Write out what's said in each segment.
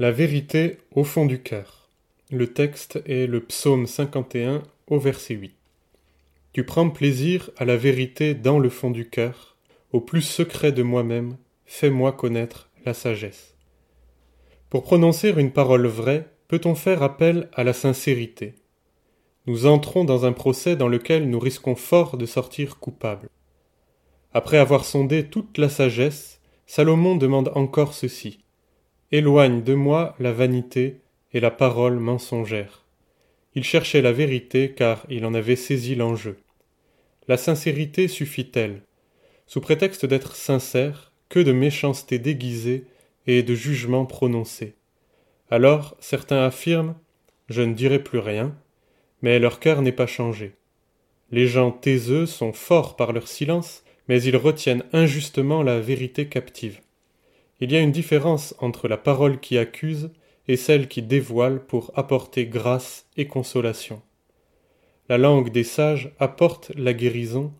La vérité au fond du cœur. Le texte est le psaume 51 au verset 8. Tu prends plaisir à la vérité dans le fond du cœur, au plus secret de moi-même, fais-moi connaître la sagesse. Pour prononcer une parole vraie, peut-on faire appel à la sincérité? Nous entrons dans un procès dans lequel nous risquons fort de sortir coupables. Après avoir sondé toute la sagesse, Salomon demande encore ceci. Éloigne de moi la vanité et la parole mensongère. Il cherchait la vérité car il en avait saisi l'enjeu. La sincérité suffit-elle? Sous prétexte d'être sincère, que de méchanceté déguisée et de jugements prononcés. Alors certains affirment Je ne dirai plus rien, mais leur cœur n'est pas changé. Les gens taiseux sont forts par leur silence, mais ils retiennent injustement la vérité captive. Il y a une différence entre la parole qui accuse et celle qui dévoile pour apporter grâce et consolation. La langue des sages apporte la guérison,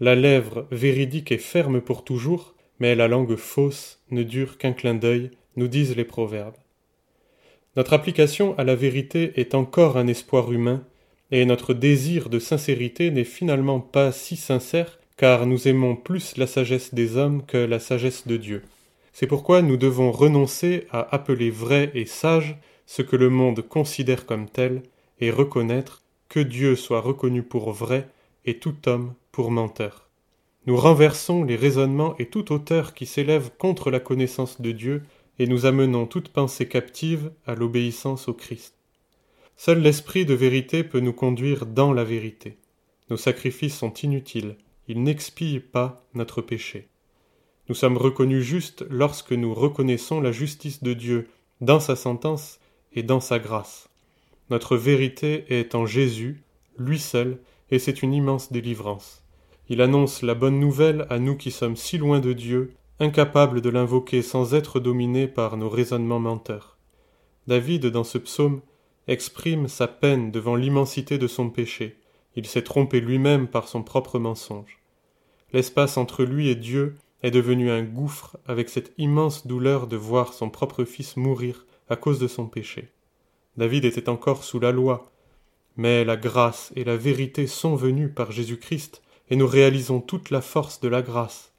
la lèvre véridique est ferme pour toujours, mais la langue fausse ne dure qu'un clin d'œil, nous disent les proverbes. Notre application à la vérité est encore un espoir humain, et notre désir de sincérité n'est finalement pas si sincère, car nous aimons plus la sagesse des hommes que la sagesse de Dieu. C'est pourquoi nous devons renoncer à appeler vrai et sage ce que le monde considère comme tel, et reconnaître que Dieu soit reconnu pour vrai et tout homme pour menteur. Nous renversons les raisonnements et tout auteur qui s'élève contre la connaissance de Dieu, et nous amenons toute pensée captive à l'obéissance au Christ. Seul l'esprit de vérité peut nous conduire dans la vérité. Nos sacrifices sont inutiles, ils n'expient pas notre péché. Nous sommes reconnus justes lorsque nous reconnaissons la justice de Dieu dans sa sentence et dans sa grâce. Notre vérité est en Jésus, lui seul, et c'est une immense délivrance. Il annonce la bonne nouvelle à nous qui sommes si loin de Dieu, incapables de l'invoquer sans être dominés par nos raisonnements menteurs. David, dans ce psaume, exprime sa peine devant l'immensité de son péché. Il s'est trompé lui-même par son propre mensonge. L'espace entre lui et Dieu est devenu un gouffre avec cette immense douleur de voir son propre fils mourir à cause de son péché. David était encore sous la loi, mais la grâce et la vérité sont venues par Jésus-Christ, et nous réalisons toute la force de la grâce.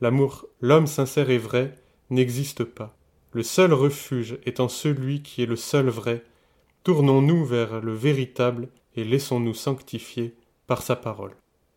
L'amour, l'homme sincère et vrai, n'existe pas. Le seul refuge étant celui qui est le seul vrai, tournons-nous vers le véritable et laissons-nous sanctifier par sa parole.